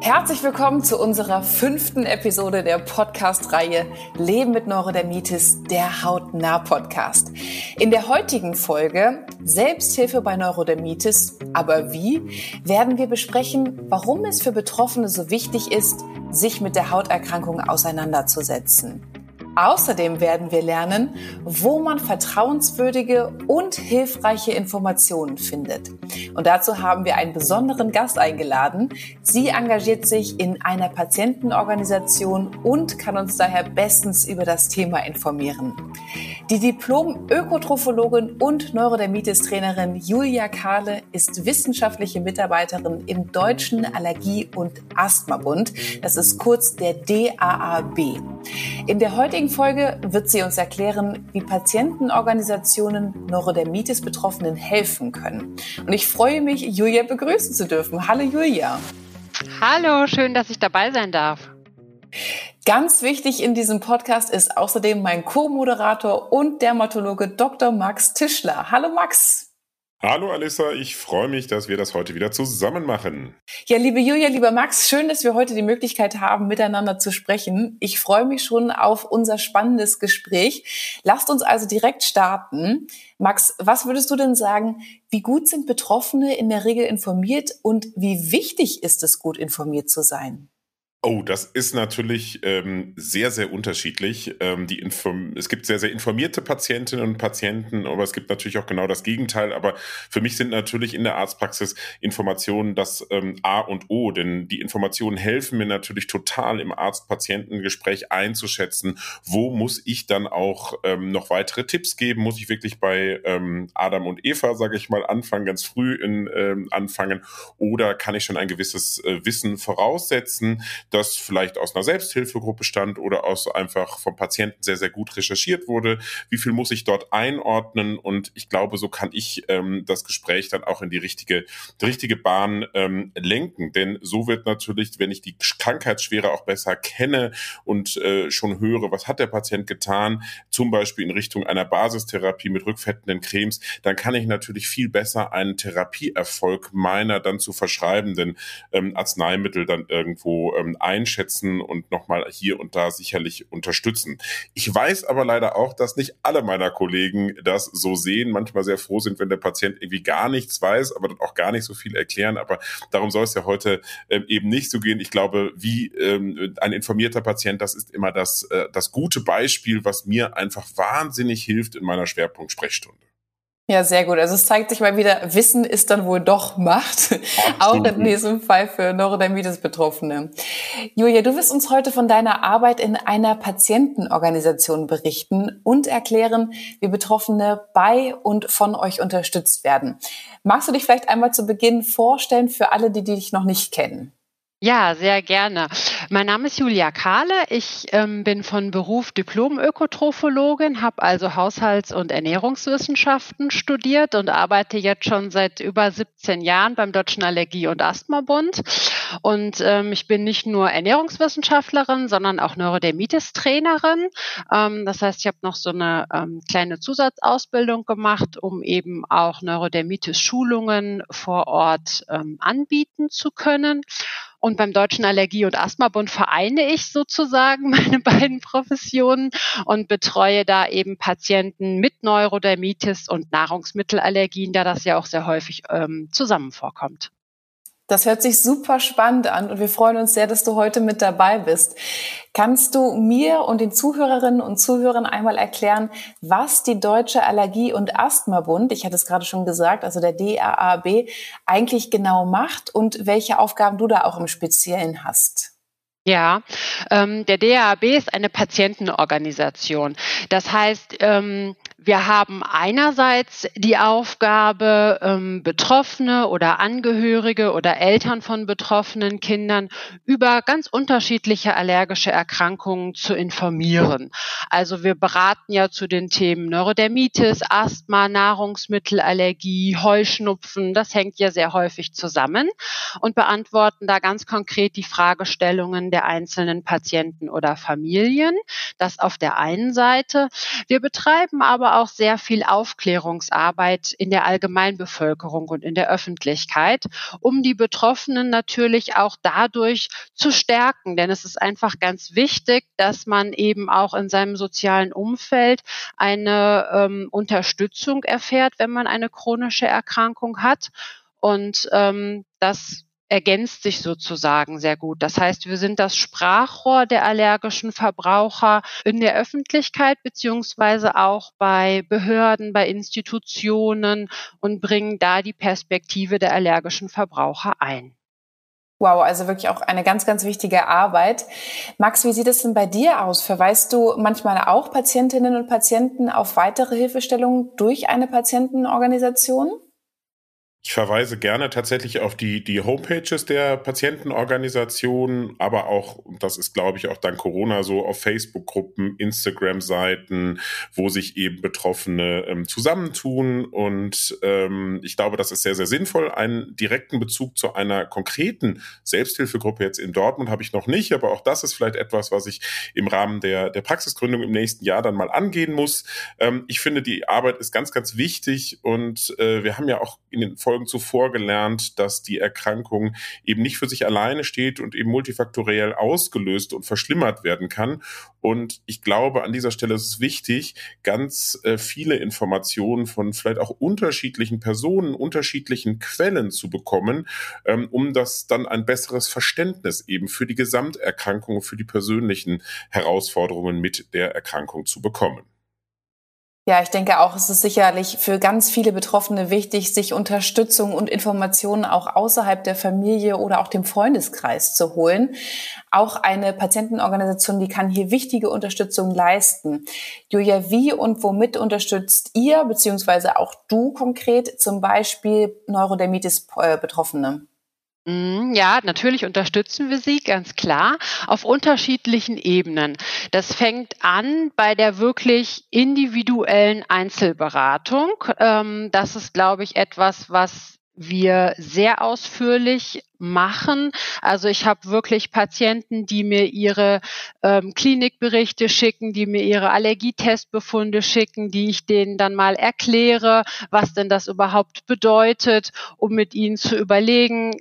Herzlich willkommen zu unserer fünften Episode der Podcast-Reihe Leben mit Neurodermitis, der Hautnah-Podcast. In der heutigen Folge Selbsthilfe bei Neurodermitis, aber wie, werden wir besprechen, warum es für Betroffene so wichtig ist, sich mit der Hauterkrankung auseinanderzusetzen. Außerdem werden wir lernen, wo man vertrauenswürdige und hilfreiche Informationen findet. Und dazu haben wir einen besonderen Gast eingeladen. Sie engagiert sich in einer Patientenorganisation und kann uns daher bestens über das Thema informieren. Die Diplom-Ökotrophologin und Neurodermitis-Trainerin Julia Kahle ist wissenschaftliche Mitarbeiterin im Deutschen Allergie- und Asthmabund. Das ist kurz der DAAB. In der heutigen heutigen Folge wird sie uns erklären, wie Patientenorganisationen Neurodermitis-Betroffenen helfen können. Und ich freue mich, Julia begrüßen zu dürfen. Hallo Julia. Hallo, schön, dass ich dabei sein darf. Ganz wichtig in diesem Podcast ist außerdem mein Co-Moderator und Dermatologe Dr. Max Tischler. Hallo Max. Hallo Alissa, ich freue mich, dass wir das heute wieder zusammen machen. Ja, liebe Julia, lieber Max, schön, dass wir heute die Möglichkeit haben, miteinander zu sprechen. Ich freue mich schon auf unser spannendes Gespräch. Lasst uns also direkt starten. Max, was würdest du denn sagen, wie gut sind Betroffene in der Regel informiert und wie wichtig ist es, gut informiert zu sein? Oh, das ist natürlich ähm, sehr, sehr unterschiedlich. Ähm, die Inform es gibt sehr, sehr informierte Patientinnen und Patienten, aber es gibt natürlich auch genau das Gegenteil. Aber für mich sind natürlich in der Arztpraxis Informationen das ähm, A und O, denn die Informationen helfen mir natürlich total im Arzt-Patienten-Gespräch einzuschätzen, wo muss ich dann auch ähm, noch weitere Tipps geben? Muss ich wirklich bei ähm, Adam und Eva, sage ich mal, anfangen, ganz früh in, ähm, anfangen? Oder kann ich schon ein gewisses äh, Wissen voraussetzen? Das vielleicht aus einer Selbsthilfegruppe stand oder aus einfach vom Patienten sehr, sehr gut recherchiert wurde. Wie viel muss ich dort einordnen? Und ich glaube, so kann ich ähm, das Gespräch dann auch in die richtige, die richtige Bahn ähm, lenken. Denn so wird natürlich, wenn ich die Krankheitsschwere auch besser kenne und äh, schon höre, was hat der Patient getan, zum Beispiel in Richtung einer Basistherapie mit rückfettenden Cremes, dann kann ich natürlich viel besser einen Therapieerfolg meiner dann zu verschreibenden ähm, Arzneimittel dann irgendwo ähm, einschätzen und nochmal hier und da sicherlich unterstützen. Ich weiß aber leider auch, dass nicht alle meiner Kollegen das so sehen, manchmal sehr froh sind, wenn der Patient irgendwie gar nichts weiß, aber dann auch gar nicht so viel erklären. Aber darum soll es ja heute ähm, eben nicht so gehen. Ich glaube, wie ähm, ein informierter Patient, das ist immer das, äh, das gute Beispiel, was mir einfach wahnsinnig hilft in meiner Schwerpunkt-Sprechstunde. Ja, sehr gut. Also es zeigt sich mal wieder, Wissen ist dann wohl doch Macht, auch in diesem Fall für Neurodermitis-Betroffene. Julia, du wirst uns heute von deiner Arbeit in einer Patientenorganisation berichten und erklären, wie Betroffene bei und von euch unterstützt werden. Magst du dich vielleicht einmal zu Beginn vorstellen für alle, die, die dich noch nicht kennen? Ja, sehr gerne. Mein Name ist Julia Kahle. Ich ähm, bin von Beruf Diplom-Ökotrophologin, habe also Haushalts- und Ernährungswissenschaften studiert und arbeite jetzt schon seit über 17 Jahren beim Deutschen Allergie- und Asthmabund. Und ähm, ich bin nicht nur Ernährungswissenschaftlerin, sondern auch Neurodermitis-Trainerin. Ähm, das heißt, ich habe noch so eine ähm, kleine Zusatzausbildung gemacht, um eben auch Neurodermitis-Schulungen vor Ort ähm, anbieten zu können. Und beim Deutschen Allergie- und Asthmabund vereine ich sozusagen meine beiden Professionen und betreue da eben Patienten mit Neurodermitis und Nahrungsmittelallergien, da das ja auch sehr häufig ähm, zusammen vorkommt. Das hört sich super spannend an und wir freuen uns sehr, dass du heute mit dabei bist. Kannst du mir und den Zuhörerinnen und Zuhörern einmal erklären, was die Deutsche Allergie- und Asthmabund, ich hatte es gerade schon gesagt, also der DAAB, eigentlich genau macht und welche Aufgaben du da auch im Speziellen hast? Ja, ähm, der DAAB ist eine Patientenorganisation. Das heißt, ähm, wir haben einerseits die Aufgabe, ähm, Betroffene oder Angehörige oder Eltern von betroffenen Kindern über ganz unterschiedliche allergische Erkrankungen zu informieren. Also wir beraten ja zu den Themen Neurodermitis, Asthma, Nahrungsmittelallergie, Heuschnupfen. Das hängt ja sehr häufig zusammen und beantworten da ganz konkret die Fragestellungen der einzelnen Patienten oder Familien. Das auf der einen Seite. Wir betreiben aber auch sehr viel Aufklärungsarbeit in der Allgemeinbevölkerung und in der Öffentlichkeit, um die Betroffenen natürlich auch dadurch zu stärken. Denn es ist einfach ganz wichtig, dass man eben auch in seinem sozialen Umfeld eine ähm, Unterstützung erfährt, wenn man eine chronische Erkrankung hat. Und ähm, das ergänzt sich sozusagen sehr gut. Das heißt, wir sind das Sprachrohr der allergischen Verbraucher in der Öffentlichkeit beziehungsweise auch bei Behörden, bei Institutionen und bringen da die Perspektive der allergischen Verbraucher ein. Wow, also wirklich auch eine ganz, ganz wichtige Arbeit. Max, wie sieht es denn bei dir aus? Verweist du manchmal auch Patientinnen und Patienten auf weitere Hilfestellungen durch eine Patientenorganisation? Ich verweise gerne tatsächlich auf die, die Homepages der Patientenorganisationen, aber auch, das ist glaube ich auch dank Corona so, auf Facebook-Gruppen, Instagram-Seiten, wo sich eben Betroffene ähm, zusammentun. Und ähm, ich glaube, das ist sehr, sehr sinnvoll. Einen direkten Bezug zu einer konkreten Selbsthilfegruppe jetzt in Dortmund habe ich noch nicht, aber auch das ist vielleicht etwas, was ich im Rahmen der, der Praxisgründung im nächsten Jahr dann mal angehen muss. Ähm, ich finde, die Arbeit ist ganz, ganz wichtig und äh, wir haben ja auch in den Folgen Folgen zuvor gelernt, dass die Erkrankung eben nicht für sich alleine steht und eben multifaktoriell ausgelöst und verschlimmert werden kann. Und ich glaube, an dieser Stelle ist es wichtig, ganz äh, viele Informationen von vielleicht auch unterschiedlichen Personen, unterschiedlichen Quellen zu bekommen, ähm, um das dann ein besseres Verständnis eben für die Gesamterkrankung, für die persönlichen Herausforderungen mit der Erkrankung zu bekommen. Ja, ich denke auch, es ist sicherlich für ganz viele Betroffene wichtig, sich Unterstützung und Informationen auch außerhalb der Familie oder auch dem Freundeskreis zu holen. Auch eine Patientenorganisation, die kann hier wichtige Unterstützung leisten. Julia, wie und womit unterstützt ihr, beziehungsweise auch du konkret, zum Beispiel Neurodermitis-Betroffene? Mhm, ja, natürlich unterstützen wir sie, ganz klar, auf unterschiedlichen Ebenen. Das fängt an bei der wirklich individuellen Einzelberatung. Ähm, das ist, glaube ich, etwas, was wir sehr ausführlich machen. Also ich habe wirklich Patienten, die mir ihre ähm, Klinikberichte schicken, die mir ihre Allergietestbefunde schicken, die ich denen dann mal erkläre, was denn das überhaupt bedeutet, um mit ihnen zu überlegen,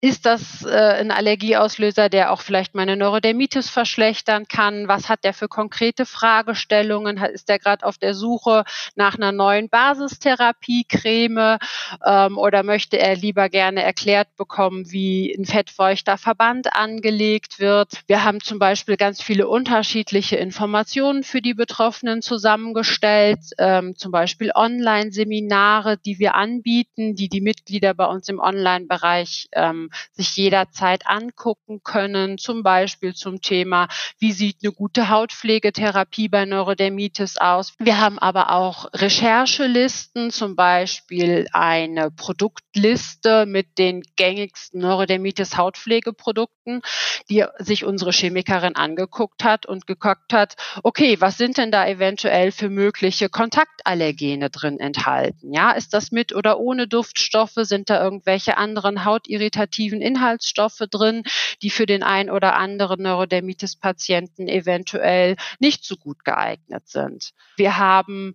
ist das äh, ein Allergieauslöser, der auch vielleicht meine Neurodermitis verschlechtern kann? Was hat der für konkrete Fragestellungen? Ist der gerade auf der Suche nach einer neuen Basistherapie-Creme ähm, oder möchte er lieber gerne erklärt bekommen, wie ein fettfeuchter Verband angelegt wird? Wir haben zum Beispiel ganz viele unterschiedliche Informationen für die Betroffenen zusammengestellt, ähm, zum Beispiel Online-Seminare, die wir anbieten, die die Mitglieder bei uns im Online-Bereich ähm, sich jederzeit angucken können, zum Beispiel zum Thema, wie sieht eine gute Hautpflegetherapie bei Neurodermitis aus. Wir haben aber auch Recherchelisten, zum Beispiel eine Produktliste mit den gängigsten Neurodermitis Hautpflegeprodukten, die sich unsere Chemikerin angeguckt hat und geguckt hat, okay, was sind denn da eventuell für mögliche Kontaktallergene drin enthalten? Ja, ist das mit oder ohne Duftstoffe? Sind da irgendwelche anderen hautirritativen aktiven Inhaltsstoffe drin, die für den ein oder anderen Neurodermitis-Patienten eventuell nicht so gut geeignet sind. Wir haben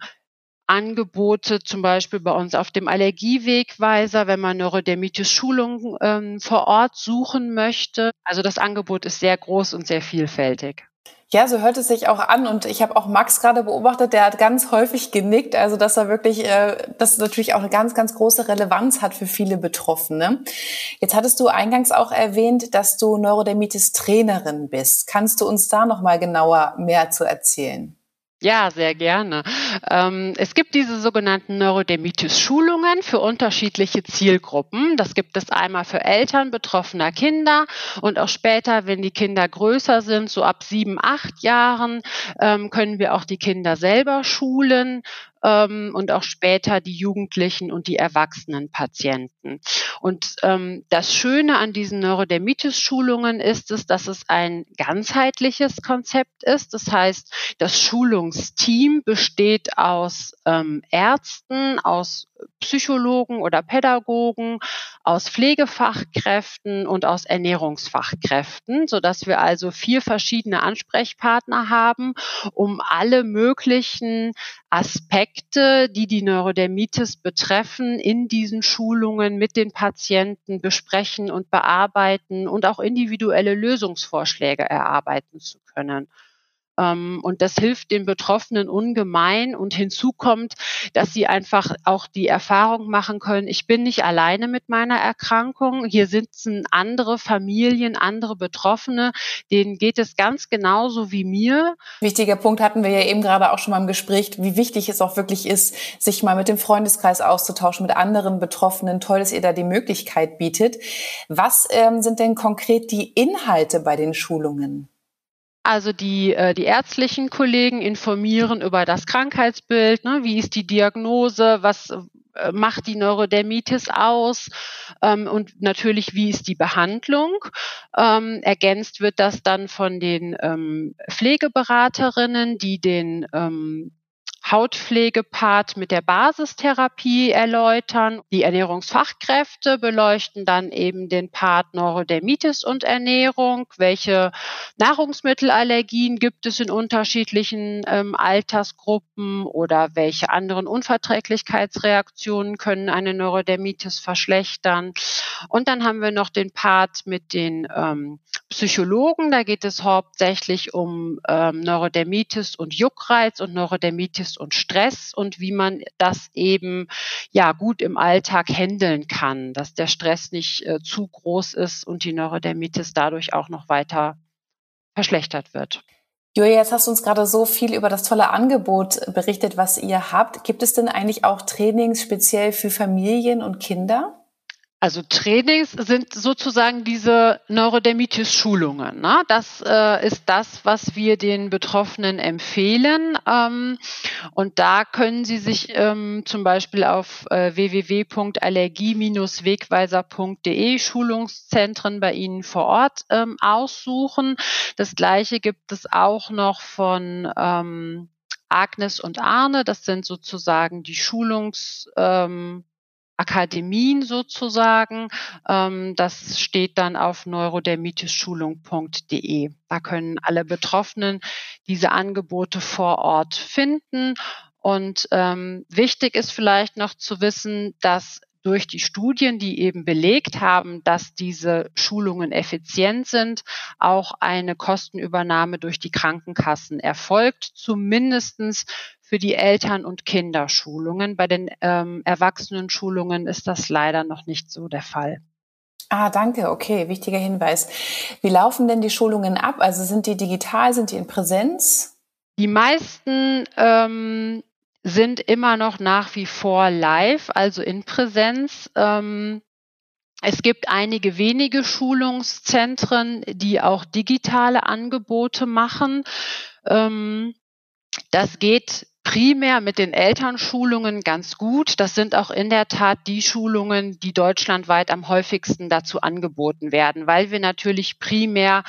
Angebote zum Beispiel bei uns auf dem Allergiewegweiser, wenn man Neurodermitis-Schulungen ähm, vor Ort suchen möchte. Also das Angebot ist sehr groß und sehr vielfältig. Ja, so hört es sich auch an. Und ich habe auch Max gerade beobachtet, der hat ganz häufig genickt, also dass er wirklich, äh, dass es natürlich auch eine ganz, ganz große Relevanz hat für viele Betroffene. Jetzt hattest du eingangs auch erwähnt, dass du Neurodermitis-Trainerin bist. Kannst du uns da noch mal genauer mehr zu erzählen? Ja, sehr gerne. Ähm, es gibt diese sogenannten Neurodermitis-Schulungen für unterschiedliche Zielgruppen. Das gibt es einmal für Eltern betroffener Kinder und auch später, wenn die Kinder größer sind, so ab sieben, acht Jahren, ähm, können wir auch die Kinder selber schulen ähm, und auch später die Jugendlichen und die erwachsenen Patienten. Und ähm, das Schöne an diesen Neurodermitis-Schulungen ist es, dass es ein ganzheitliches Konzept ist. Das heißt, das Schulungsteam besteht aus ähm, Ärzten, aus Psychologen oder Pädagogen, aus Pflegefachkräften und aus Ernährungsfachkräften, so dass wir also vier verschiedene Ansprechpartner haben, um alle möglichen Aspekte, die die Neurodermitis betreffen, in diesen Schulungen mit den Patienten besprechen und bearbeiten und auch individuelle Lösungsvorschläge erarbeiten zu können. Ähm, und das hilft den Betroffenen ungemein. Und hinzu kommt, dass sie einfach auch die Erfahrung machen können, ich bin nicht alleine mit meiner Erkrankung. Hier sitzen andere Familien, andere Betroffene, denen geht es ganz genauso wie mir. Wichtiger Punkt hatten wir ja eben gerade auch schon mal im Gespräch, wie wichtig es auch wirklich ist, sich mal mit dem Freundeskreis auszutauschen, mit anderen Betroffenen. Toll, dass ihr da die Möglichkeit bietet. Was ähm, sind denn konkret die Inhalte bei den Schulungen? Also die, äh, die ärztlichen Kollegen informieren über das Krankheitsbild, ne, wie ist die Diagnose, was äh, macht die Neurodermitis aus? Ähm, und natürlich, wie ist die Behandlung. Ähm, ergänzt wird das dann von den ähm, Pflegeberaterinnen, die den ähm, Hautpflegepart mit der Basistherapie erläutern. Die Ernährungsfachkräfte beleuchten dann eben den Part Neurodermitis und Ernährung. Welche Nahrungsmittelallergien gibt es in unterschiedlichen ähm, Altersgruppen oder welche anderen Unverträglichkeitsreaktionen können eine Neurodermitis verschlechtern? Und dann haben wir noch den Part mit den ähm, Psychologen. Da geht es hauptsächlich um ähm, Neurodermitis und Juckreiz und Neurodermitis und Stress und wie man das eben ja gut im Alltag handeln kann, dass der Stress nicht äh, zu groß ist und die Neurodermitis dadurch auch noch weiter verschlechtert wird. Julia, jetzt hast du uns gerade so viel über das tolle Angebot berichtet, was ihr habt. Gibt es denn eigentlich auch Trainings speziell für Familien und Kinder? Also Trainings sind sozusagen diese Neurodermitis-Schulungen. Ne? Das äh, ist das, was wir den Betroffenen empfehlen. Ähm, und da können Sie sich ähm, zum Beispiel auf äh, www.allergie-wegweiser.de Schulungszentren bei Ihnen vor Ort ähm, aussuchen. Das gleiche gibt es auch noch von ähm, Agnes und Arne. Das sind sozusagen die Schulungs ähm, Akademien sozusagen. Ähm, das steht dann auf neurodermitisschulung.de. Da können alle Betroffenen diese Angebote vor Ort finden. Und ähm, wichtig ist vielleicht noch zu wissen, dass durch die Studien, die eben belegt haben, dass diese Schulungen effizient sind, auch eine Kostenübernahme durch die Krankenkassen erfolgt, zumindestens für die Eltern- und Kinderschulungen. Bei den ähm, Erwachsenenschulungen ist das leider noch nicht so der Fall. Ah, danke. Okay, wichtiger Hinweis. Wie laufen denn die Schulungen ab? Also sind die digital, sind die in Präsenz? Die meisten ähm, sind immer noch nach wie vor live, also in Präsenz. Ähm, es gibt einige wenige Schulungszentren, die auch digitale Angebote machen. Ähm, das geht primär mit den Elternschulungen ganz gut. Das sind auch in der Tat die Schulungen, die deutschlandweit am häufigsten dazu angeboten werden, weil wir natürlich primär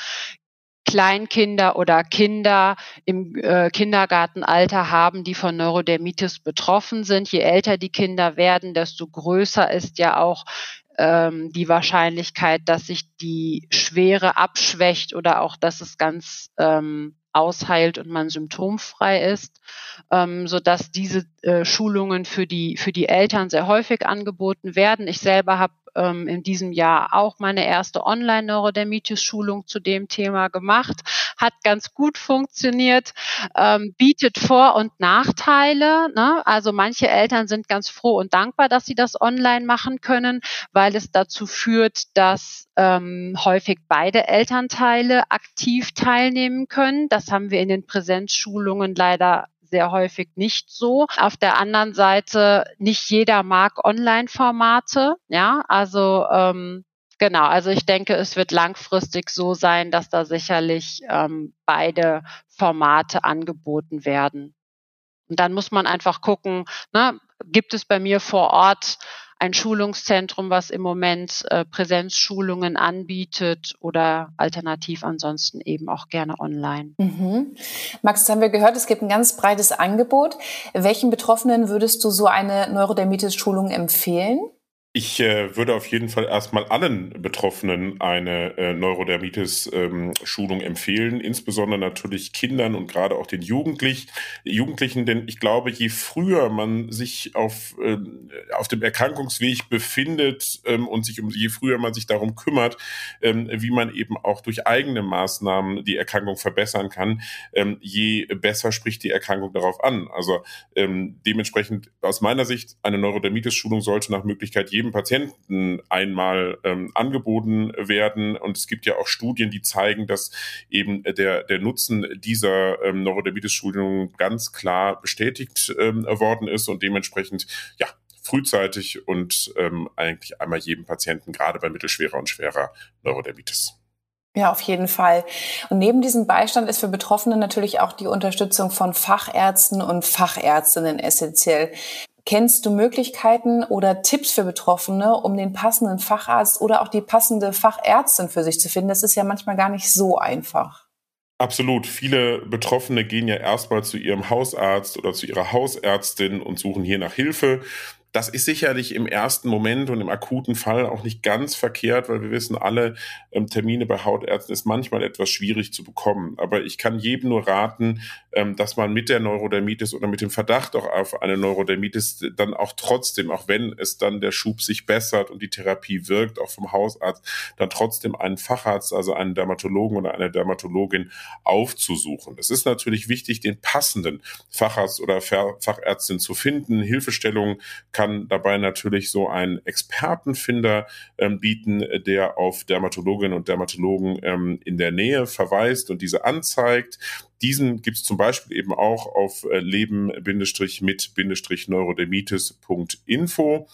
Kleinkinder oder Kinder im äh, Kindergartenalter haben, die von Neurodermitis betroffen sind. Je älter die Kinder werden, desto größer ist ja auch ähm, die Wahrscheinlichkeit, dass sich die Schwere abschwächt oder auch, dass es ganz ähm, ausheilt und man symptomfrei ist, ähm, so dass diese äh, Schulungen für die für die Eltern sehr häufig angeboten werden. Ich selber habe ähm, in diesem Jahr auch meine erste Online-Neurodermitis-Schulung zu dem Thema gemacht. Hat ganz gut funktioniert, ähm, bietet Vor- und Nachteile. Ne? Also manche Eltern sind ganz froh und dankbar, dass sie das online machen können, weil es dazu führt, dass ähm, häufig beide Elternteile aktiv teilnehmen können. Das haben wir in den Präsenzschulungen leider sehr häufig nicht so. Auf der anderen Seite, nicht jeder mag Online-Formate. Ja, also ähm, genau, also ich denke, es wird langfristig so sein, dass da sicherlich ähm, beide Formate angeboten werden. Und dann muss man einfach gucken, na, gibt es bei mir vor Ort ein Schulungszentrum, was im Moment äh, Präsenzschulungen anbietet oder alternativ ansonsten eben auch gerne online. Mhm. Max, das haben wir gehört, es gibt ein ganz breites Angebot. Welchen Betroffenen würdest du so eine Neurodermitis-Schulung empfehlen? Ich äh, würde auf jeden Fall erstmal allen Betroffenen eine äh, Neurodermitis-Schulung ähm, empfehlen, insbesondere natürlich Kindern und gerade auch den Jugendlich Jugendlichen, denn ich glaube, je früher man sich auf, äh, auf dem Erkrankungsweg befindet ähm, und sich um, je früher man sich darum kümmert, ähm, wie man eben auch durch eigene Maßnahmen die Erkrankung verbessern kann, ähm, je besser spricht die Erkrankung darauf an. Also ähm, dementsprechend aus meiner Sicht eine Neurodermitis-Schulung sollte nach Möglichkeit jedem jedem Patienten einmal ähm, angeboten werden. Und es gibt ja auch Studien, die zeigen, dass eben der, der Nutzen dieser ähm, Neurodermitis-Schulung ganz klar bestätigt ähm, worden ist und dementsprechend, ja, frühzeitig und ähm, eigentlich einmal jedem Patienten, gerade bei mittelschwerer und schwerer Neurodermitis. Ja, auf jeden Fall. Und neben diesem Beistand ist für Betroffene natürlich auch die Unterstützung von Fachärzten und Fachärztinnen essentiell. Kennst du Möglichkeiten oder Tipps für Betroffene, um den passenden Facharzt oder auch die passende Fachärztin für sich zu finden? Das ist ja manchmal gar nicht so einfach. Absolut. Viele Betroffene gehen ja erstmal zu ihrem Hausarzt oder zu ihrer Hausärztin und suchen hier nach Hilfe. Das ist sicherlich im ersten Moment und im akuten Fall auch nicht ganz verkehrt, weil wir wissen alle, ähm, Termine bei Hautärzten ist manchmal etwas schwierig zu bekommen. Aber ich kann jedem nur raten, ähm, dass man mit der Neurodermitis oder mit dem Verdacht auch auf eine Neurodermitis dann auch trotzdem, auch wenn es dann der Schub sich bessert und die Therapie wirkt, auch vom Hausarzt, dann trotzdem einen Facharzt, also einen Dermatologen oder eine Dermatologin aufzusuchen. Es ist natürlich wichtig, den passenden Facharzt oder Fachärztin zu finden. Hilfestellung kann kann dabei natürlich so einen Expertenfinder ähm, bieten, der auf Dermatologinnen und Dermatologen ähm, in der Nähe verweist und diese anzeigt. Diesen gibt es zum Beispiel eben auch auf äh, leben-mit-neurodermitis.info.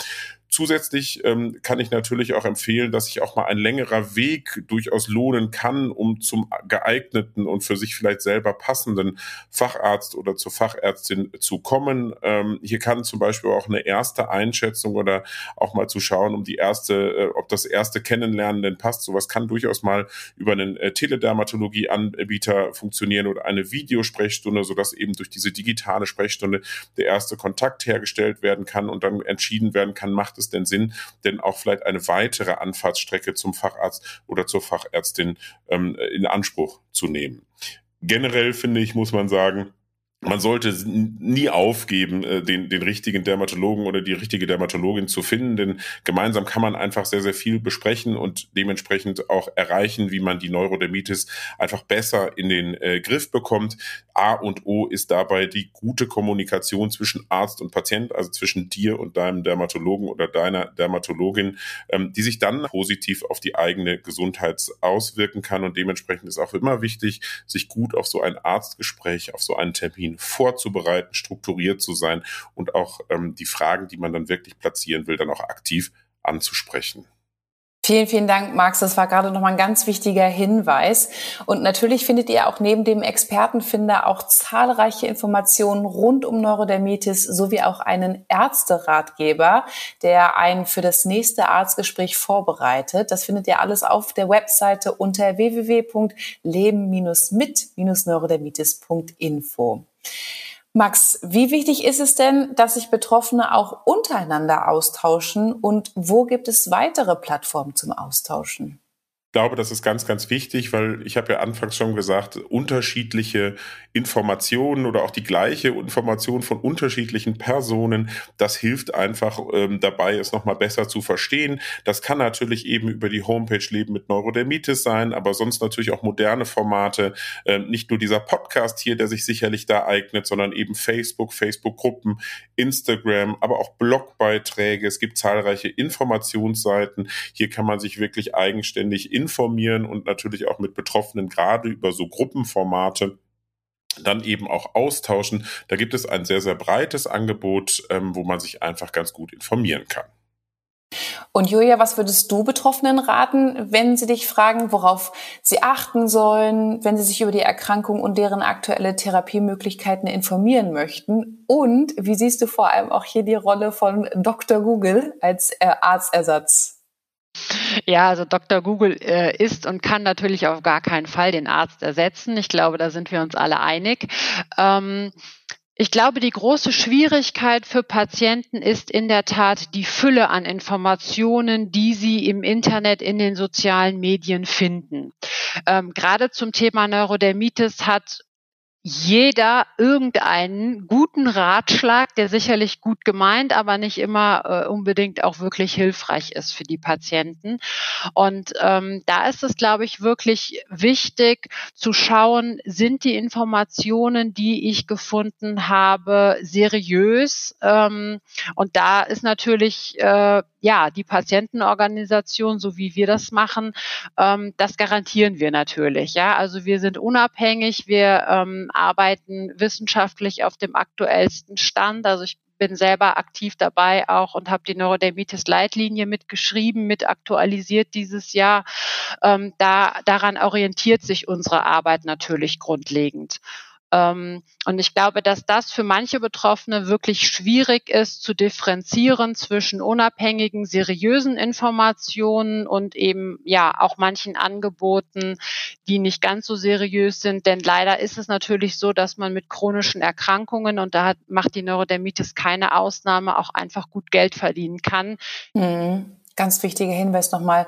Zusätzlich ähm, kann ich natürlich auch empfehlen, dass sich auch mal ein längerer Weg durchaus lohnen kann, um zum geeigneten und für sich vielleicht selber passenden Facharzt oder zur Fachärztin zu kommen. Ähm, hier kann zum Beispiel auch eine erste Einschätzung oder auch mal zu schauen, um die erste, äh, ob das erste Kennenlernen denn passt. Sowas kann durchaus mal über einen äh, Teledermatologie-Anbieter funktionieren oder eine Videosprechstunde, sodass eben durch diese digitale Sprechstunde der erste Kontakt hergestellt werden kann und dann entschieden werden kann, macht es denn Sinn, denn auch vielleicht eine weitere Anfahrtsstrecke zum Facharzt oder zur Fachärztin ähm, in Anspruch zu nehmen. Generell finde ich, muss man sagen, man sollte nie aufgeben, äh, den, den richtigen Dermatologen oder die richtige Dermatologin zu finden, denn gemeinsam kann man einfach sehr, sehr viel besprechen und dementsprechend auch erreichen, wie man die Neurodermitis einfach besser in den äh, Griff bekommt. A und O ist dabei die gute Kommunikation zwischen Arzt und Patient, also zwischen dir und deinem Dermatologen oder deiner Dermatologin, ähm, die sich dann positiv auf die eigene Gesundheit auswirken kann und dementsprechend ist auch immer wichtig, sich gut auf so ein Arztgespräch, auf so einen Termin ihn vorzubereiten, strukturiert zu sein und auch ähm, die Fragen, die man dann wirklich platzieren will, dann auch aktiv anzusprechen. Vielen, vielen Dank, Max. Das war gerade nochmal ein ganz wichtiger Hinweis. Und natürlich findet ihr auch neben dem Expertenfinder auch zahlreiche Informationen rund um Neurodermitis sowie auch einen Ärzteratgeber, der einen für das nächste Arztgespräch vorbereitet. Das findet ihr alles auf der Webseite unter www.leben-mit-neurodermitis.info. Max, wie wichtig ist es denn, dass sich Betroffene auch untereinander austauschen und wo gibt es weitere Plattformen zum Austauschen? Glaube, das ist ganz, ganz wichtig, weil ich habe ja anfangs schon gesagt, unterschiedliche Informationen oder auch die gleiche Information von unterschiedlichen Personen, das hilft einfach ähm, dabei, es nochmal besser zu verstehen. Das kann natürlich eben über die Homepage Leben mit Neurodermitis sein, aber sonst natürlich auch moderne Formate. Ähm, nicht nur dieser Podcast hier, der sich sicherlich da eignet, sondern eben Facebook, Facebook-Gruppen, Instagram, aber auch Blogbeiträge. Es gibt zahlreiche Informationsseiten. Hier kann man sich wirklich eigenständig informieren und natürlich auch mit Betroffenen gerade über so Gruppenformate dann eben auch austauschen. Da gibt es ein sehr, sehr breites Angebot, ähm, wo man sich einfach ganz gut informieren kann. Und Julia, was würdest du Betroffenen raten, wenn sie dich fragen, worauf sie achten sollen, wenn sie sich über die Erkrankung und deren aktuelle Therapiemöglichkeiten informieren möchten? Und wie siehst du vor allem auch hier die Rolle von Dr. Google als äh, Arztersatz? Ja, also Dr. Google äh, ist und kann natürlich auf gar keinen Fall den Arzt ersetzen. Ich glaube, da sind wir uns alle einig. Ähm, ich glaube, die große Schwierigkeit für Patienten ist in der Tat die Fülle an Informationen, die sie im Internet, in den sozialen Medien finden. Ähm, gerade zum Thema Neurodermitis hat jeder irgendeinen guten Ratschlag, der sicherlich gut gemeint, aber nicht immer äh, unbedingt auch wirklich hilfreich ist für die Patienten. Und ähm, da ist es, glaube ich, wirklich wichtig zu schauen, sind die Informationen, die ich gefunden habe, seriös? Ähm, und da ist natürlich äh, ja, die Patientenorganisation, so wie wir das machen, ähm, das garantieren wir natürlich. Ja, also wir sind unabhängig, wir ähm, arbeiten wissenschaftlich auf dem aktuellsten Stand. Also ich bin selber aktiv dabei auch und habe die Neurodermitis-Leitlinie mitgeschrieben, mit aktualisiert dieses Jahr. Ähm, da, daran orientiert sich unsere Arbeit natürlich grundlegend. Ähm, und ich glaube, dass das für manche Betroffene wirklich schwierig ist, zu differenzieren zwischen unabhängigen, seriösen Informationen und eben ja auch manchen Angeboten, die nicht ganz so seriös sind. Denn leider ist es natürlich so, dass man mit chronischen Erkrankungen, und da hat, macht die Neurodermitis keine Ausnahme, auch einfach gut Geld verdienen kann. Mhm. Ganz wichtiger Hinweis nochmal.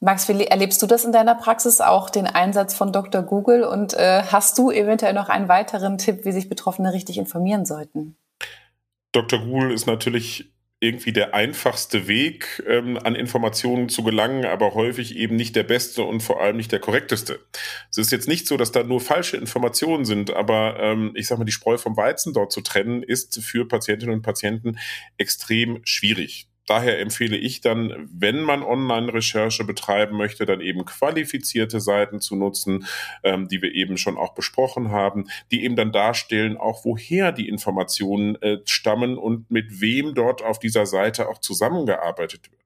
Max, erlebst du das in deiner Praxis auch, den Einsatz von Dr. Google? Und äh, hast du eventuell noch einen weiteren Tipp, wie sich Betroffene richtig informieren sollten? Dr. Google ist natürlich irgendwie der einfachste Weg, ähm, an Informationen zu gelangen, aber häufig eben nicht der beste und vor allem nicht der korrekteste. Es ist jetzt nicht so, dass da nur falsche Informationen sind, aber ähm, ich sage mal, die Spreu vom Weizen dort zu trennen, ist für Patientinnen und Patienten extrem schwierig daher empfehle ich dann, wenn man Online-Recherche betreiben möchte, dann eben qualifizierte Seiten zu nutzen, ähm, die wir eben schon auch besprochen haben, die eben dann darstellen, auch woher die Informationen äh, stammen und mit wem dort auf dieser Seite auch zusammengearbeitet wird.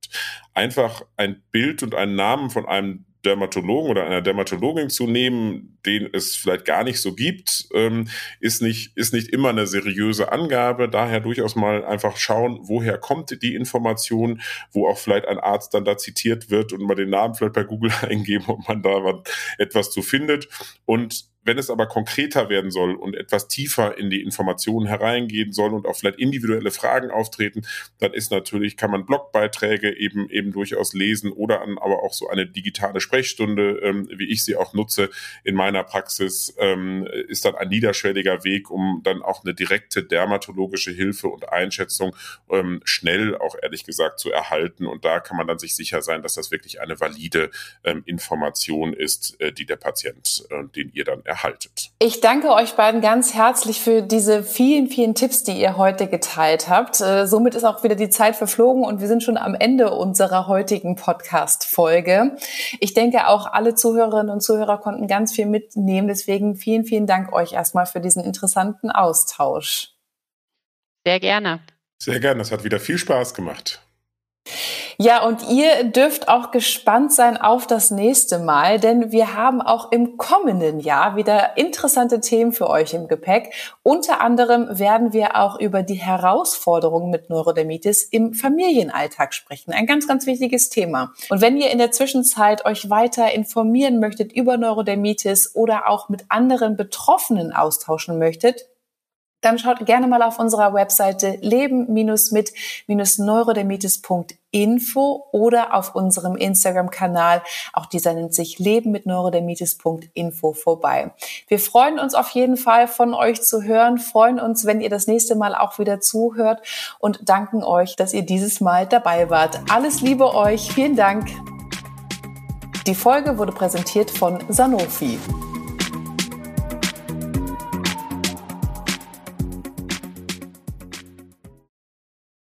Einfach ein Bild und einen Namen von einem Dermatologen oder einer Dermatologin zu nehmen, den es vielleicht gar nicht so gibt, ähm, ist nicht, ist nicht immer eine seriöse Angabe. Daher durchaus mal einfach schauen, woher kommt die Information, wo auch vielleicht ein Arzt dann da zitiert wird und mal den Namen vielleicht bei Google eingeben, ob man da etwas zu findet. Und wenn es aber konkreter werden soll und etwas tiefer in die Informationen hereingehen soll und auch vielleicht individuelle Fragen auftreten, dann ist natürlich, kann man Blogbeiträge eben, eben durchaus lesen oder an, aber auch so eine digitale Sprechstunde, ähm, wie ich sie auch nutze in meiner Praxis, ähm, ist dann ein niederschwelliger Weg, um dann auch eine direkte dermatologische Hilfe und Einschätzung ähm, schnell auch ehrlich gesagt zu erhalten. Und da kann man dann sich sicher sein, dass das wirklich eine valide ähm, Information ist, äh, die der Patient, äh, den ihr dann erhaltet. Ich danke euch beiden ganz herzlich für diese vielen, vielen Tipps, die ihr heute geteilt habt. Äh, somit ist auch wieder die Zeit verflogen und wir sind schon am Ende unserer heutigen Podcast-Folge. Ich denke, auch alle Zuhörerinnen und Zuhörer konnten ganz viel mitnehmen. Deswegen vielen, vielen Dank euch erstmal für diesen interessanten Austausch. Sehr gerne. Sehr gerne. Das hat wieder viel Spaß gemacht. Ja, und ihr dürft auch gespannt sein auf das nächste Mal, denn wir haben auch im kommenden Jahr wieder interessante Themen für euch im Gepäck. Unter anderem werden wir auch über die Herausforderungen mit Neurodermitis im Familienalltag sprechen. Ein ganz, ganz wichtiges Thema. Und wenn ihr in der Zwischenzeit euch weiter informieren möchtet über Neurodermitis oder auch mit anderen Betroffenen austauschen möchtet, dann schaut gerne mal auf unserer Webseite leben-mit-neurodermitis.info oder auf unserem Instagram-Kanal, auch dieser nennt sich leben mit neurodermitis.info vorbei. Wir freuen uns auf jeden Fall von euch zu hören, freuen uns, wenn ihr das nächste Mal auch wieder zuhört und danken euch, dass ihr dieses Mal dabei wart. Alles Liebe euch, vielen Dank. Die Folge wurde präsentiert von Sanofi.